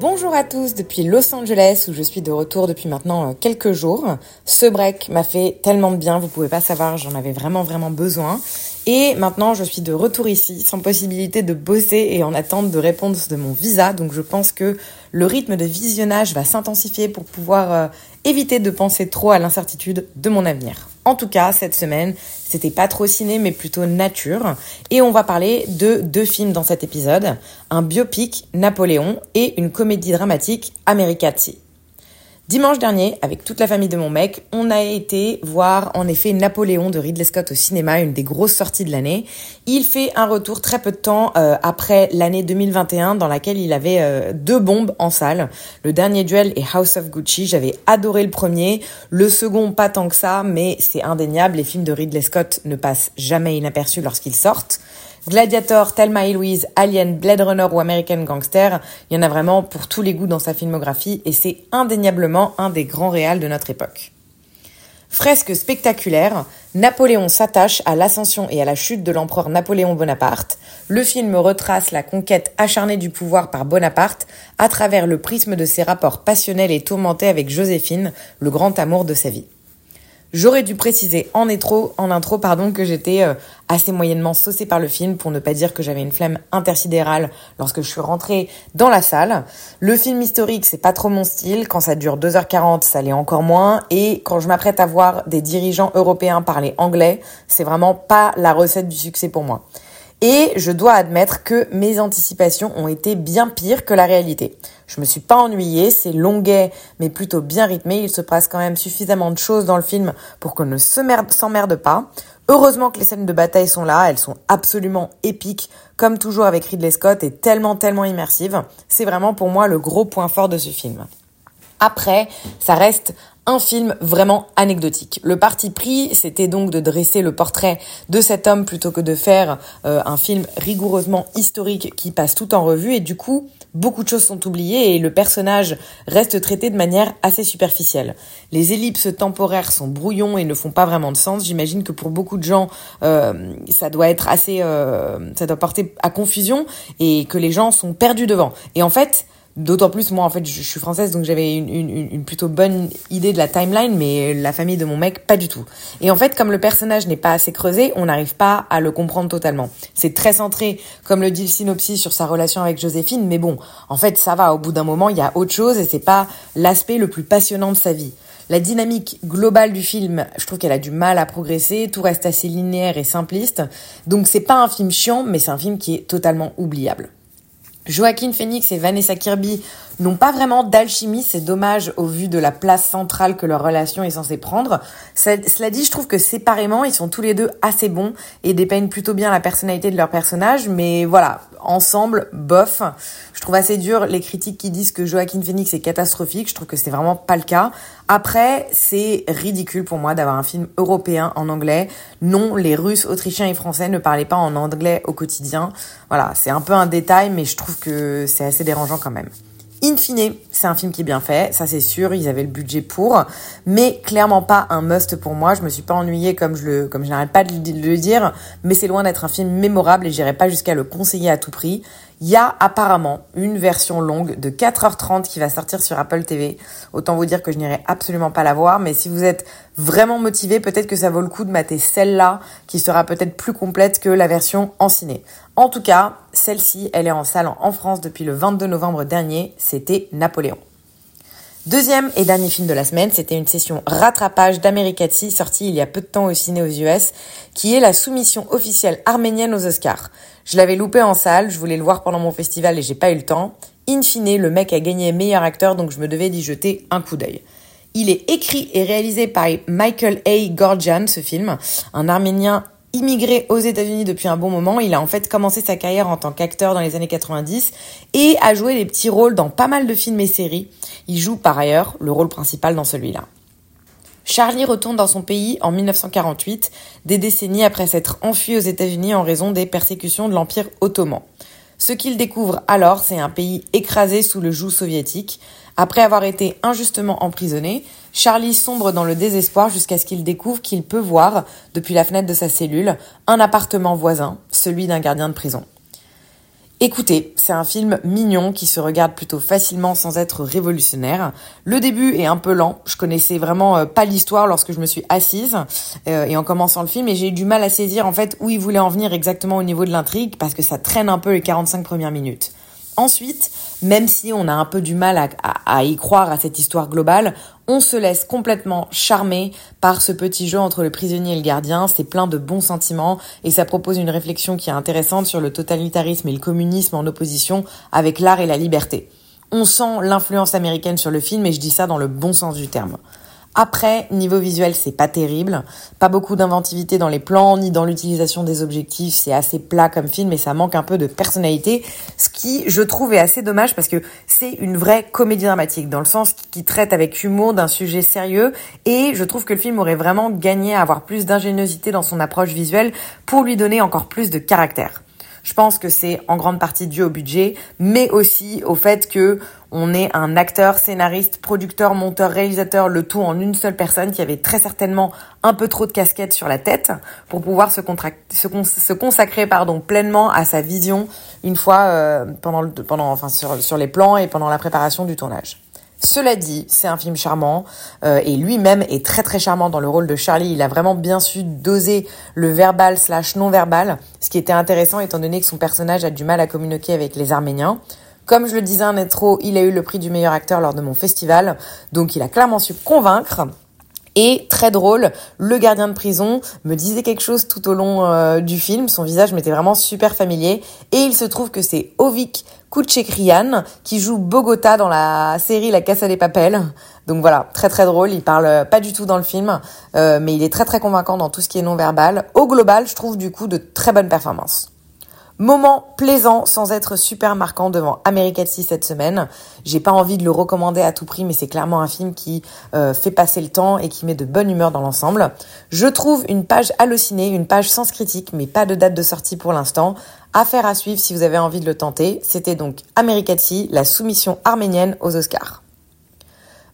Bonjour à tous depuis Los Angeles où je suis de retour depuis maintenant euh, quelques jours. Ce break m'a fait tellement de bien, vous pouvez pas savoir, j'en avais vraiment vraiment besoin. Et maintenant je suis de retour ici sans possibilité de bosser et en attente de réponse de mon visa. Donc je pense que le rythme de visionnage va s'intensifier pour pouvoir euh, éviter de penser trop à l'incertitude de mon avenir. En tout cas, cette semaine, c'était pas trop ciné, mais plutôt nature. Et on va parler de deux films dans cet épisode. Un biopic, Napoléon, et une comédie dramatique, Americati. Dimanche dernier, avec toute la famille de mon mec, on a été voir en effet Napoléon de Ridley Scott au cinéma, une des grosses sorties de l'année. Il fait un retour très peu de temps euh, après l'année 2021 dans laquelle il avait euh, deux bombes en salle. Le dernier duel est House of Gucci, j'avais adoré le premier, le second pas tant que ça, mais c'est indéniable, les films de Ridley Scott ne passent jamais inaperçus lorsqu'ils sortent. Gladiator, Thelma et Louise, Alien, Blade Runner ou American Gangster, il y en a vraiment pour tous les goûts dans sa filmographie et c'est indéniablement un des grands réals de notre époque. Fresque spectaculaire, Napoléon s'attache à l'ascension et à la chute de l'empereur Napoléon Bonaparte. Le film retrace la conquête acharnée du pouvoir par Bonaparte à travers le prisme de ses rapports passionnels et tourmentés avec Joséphine, le grand amour de sa vie. J'aurais dû préciser en intro, en intro pardon, que j'étais euh, assez moyennement saucée par le film pour ne pas dire que j'avais une flemme intersidérale lorsque je suis rentrée dans la salle. Le film historique, c'est pas trop mon style. Quand ça dure 2h40, ça l'est encore moins. Et quand je m'apprête à voir des dirigeants européens parler anglais, c'est vraiment pas la recette du succès pour moi. Et je dois admettre que mes anticipations ont été bien pires que la réalité. Je me suis pas ennuyée, c'est longuet mais plutôt bien rythmé, il se passe quand même suffisamment de choses dans le film pour qu'on ne s'emmerde pas. Heureusement que les scènes de bataille sont là, elles sont absolument épiques, comme toujours avec Ridley Scott, et tellement tellement immersives. C'est vraiment pour moi le gros point fort de ce film. Après, ça reste un film vraiment anecdotique. Le parti pris, c'était donc de dresser le portrait de cet homme plutôt que de faire euh, un film rigoureusement historique qui passe tout en revue et du coup, beaucoup de choses sont oubliées et le personnage reste traité de manière assez superficielle. Les ellipses temporaires sont brouillons et ne font pas vraiment de sens. J'imagine que pour beaucoup de gens, euh, ça doit être assez, euh, ça doit porter à confusion et que les gens sont perdus devant. Et en fait, D'autant plus, moi, en fait, je suis française, donc j'avais une, une, une, plutôt bonne idée de la timeline, mais la famille de mon mec, pas du tout. Et en fait, comme le personnage n'est pas assez creusé, on n'arrive pas à le comprendre totalement. C'est très centré, comme le dit le synopsis, sur sa relation avec Joséphine, mais bon, en fait, ça va. Au bout d'un moment, il y a autre chose et c'est pas l'aspect le plus passionnant de sa vie. La dynamique globale du film, je trouve qu'elle a du mal à progresser, tout reste assez linéaire et simpliste. Donc c'est pas un film chiant, mais c'est un film qui est totalement oubliable. Joaquin Phoenix et Vanessa Kirby n'ont pas vraiment d'alchimie, c'est dommage au vu de la place centrale que leur relation est censée prendre. cela dit, je trouve que séparément, ils sont tous les deux assez bons et dépeignent plutôt bien la personnalité de leur personnage, mais voilà, ensemble, bof. Je trouve assez dur les critiques qui disent que Joaquin Phoenix est catastrophique, je trouve que c'est vraiment pas le cas. Après, c'est ridicule pour moi d'avoir un film européen en anglais. Non, les Russes, Autrichiens et Français ne parlaient pas en anglais au quotidien. Voilà, c'est un peu un détail, mais je trouve que c'est assez dérangeant quand même. In fine, c'est un film qui est bien fait, ça c'est sûr, ils avaient le budget pour, mais clairement pas un must pour moi. Je me suis pas ennuyée comme je comme je n'arrête pas de le dire, mais c'est loin d'être un film mémorable et j'irai pas jusqu'à le conseiller à tout prix. Il y a apparemment une version longue de 4h30 qui va sortir sur Apple TV. Autant vous dire que je n'irai absolument pas la voir, mais si vous êtes vraiment motivé, peut-être que ça vaut le coup de mater celle-là, qui sera peut-être plus complète que la version en ciné. En tout cas, celle-ci, elle est en salle en France depuis le 22 novembre dernier, c'était Napoléon. Deuxième et dernier film de la semaine, c'était une session rattrapage d'Americati sortie il y a peu de temps au ciné aux US, qui est la soumission officielle arménienne aux Oscars. Je l'avais loupé en salle, je voulais le voir pendant mon festival et j'ai pas eu le temps. In fine, le mec a gagné meilleur acteur, donc je me devais d'y jeter un coup d'œil. Il est écrit et réalisé par Michael A. Gorgian, ce film, un Arménien immigré aux États-Unis depuis un bon moment. Il a en fait commencé sa carrière en tant qu'acteur dans les années 90 et a joué des petits rôles dans pas mal de films et séries. Il joue par ailleurs le rôle principal dans celui-là. Charlie retourne dans son pays en 1948, des décennies après s'être enfui aux États-Unis en raison des persécutions de l'Empire ottoman. Ce qu'il découvre alors, c'est un pays écrasé sous le joug soviétique. Après avoir été injustement emprisonné, Charlie sombre dans le désespoir jusqu'à ce qu'il découvre qu'il peut voir, depuis la fenêtre de sa cellule, un appartement voisin, celui d'un gardien de prison. Écoutez, c'est un film mignon qui se regarde plutôt facilement sans être révolutionnaire. Le début est un peu lent. Je connaissais vraiment euh, pas l'histoire lorsque je me suis assise euh, et en commençant le film et j'ai eu du mal à saisir en fait où il voulait en venir exactement au niveau de l'intrigue parce que ça traîne un peu les 45 premières minutes. Ensuite, même si on a un peu du mal à, y croire à cette histoire globale, on se laisse complètement charmer par ce petit jeu entre le prisonnier et le gardien. C'est plein de bons sentiments et ça propose une réflexion qui est intéressante sur le totalitarisme et le communisme en opposition avec l'art et la liberté. On sent l'influence américaine sur le film et je dis ça dans le bon sens du terme. Après, niveau visuel, c'est pas terrible. Pas beaucoup d'inventivité dans les plans, ni dans l'utilisation des objectifs. C'est assez plat comme film et ça manque un peu de personnalité. Ce qui, je trouve, est assez dommage parce que c'est une vraie comédie dramatique dans le sens qui traite avec humour d'un sujet sérieux et je trouve que le film aurait vraiment gagné à avoir plus d'ingéniosité dans son approche visuelle pour lui donner encore plus de caractère. Je pense que c'est en grande partie dû au budget, mais aussi au fait que on est un acteur, scénariste, producteur, monteur, réalisateur, le tout en une seule personne qui avait très certainement un peu trop de casquettes sur la tête pour pouvoir se, se, consacrer pardon, pleinement à sa vision une fois euh, pendant, le, pendant enfin, sur, sur les plans et pendant la préparation du tournage. Cela dit, c'est un film charmant euh, et lui-même est très très charmant dans le rôle de Charlie. Il a vraiment bien su doser le verbal slash non verbal, ce qui était intéressant étant donné que son personnage a du mal à communiquer avec les Arméniens. Comme je le disais en intro, il a eu le prix du meilleur acteur lors de mon festival, donc il a clairement su convaincre. Et très drôle, le gardien de prison me disait quelque chose tout au long euh, du film. Son visage m'était vraiment super familier. Et il se trouve que c'est Ovik Kouchekrian qui joue Bogota dans la série La Casa des Papels. Donc voilà, très très drôle. Il parle pas du tout dans le film, euh, mais il est très très convaincant dans tout ce qui est non verbal. Au global, je trouve du coup de très bonnes performances. Moment plaisant sans être super marquant devant Americati cette semaine. J'ai pas envie de le recommander à tout prix, mais c'est clairement un film qui euh, fait passer le temps et qui met de bonne humeur dans l'ensemble. Je trouve une page hallucinée, une page sans critique, mais pas de date de sortie pour l'instant. Affaire à suivre si vous avez envie de le tenter. C'était donc Americati, la soumission arménienne aux Oscars.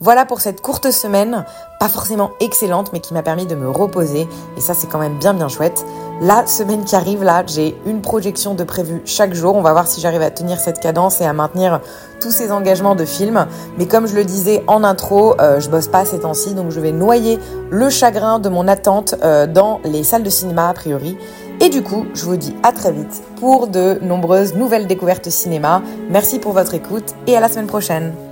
Voilà pour cette courte semaine, pas forcément excellente, mais qui m'a permis de me reposer. Et ça, c'est quand même bien, bien chouette. La semaine qui arrive, là, j'ai une projection de prévu chaque jour. On va voir si j'arrive à tenir cette cadence et à maintenir tous ces engagements de film. Mais comme je le disais en intro, euh, je bosse pas ces temps-ci, donc je vais noyer le chagrin de mon attente euh, dans les salles de cinéma, a priori. Et du coup, je vous dis à très vite pour de nombreuses nouvelles découvertes cinéma. Merci pour votre écoute et à la semaine prochaine.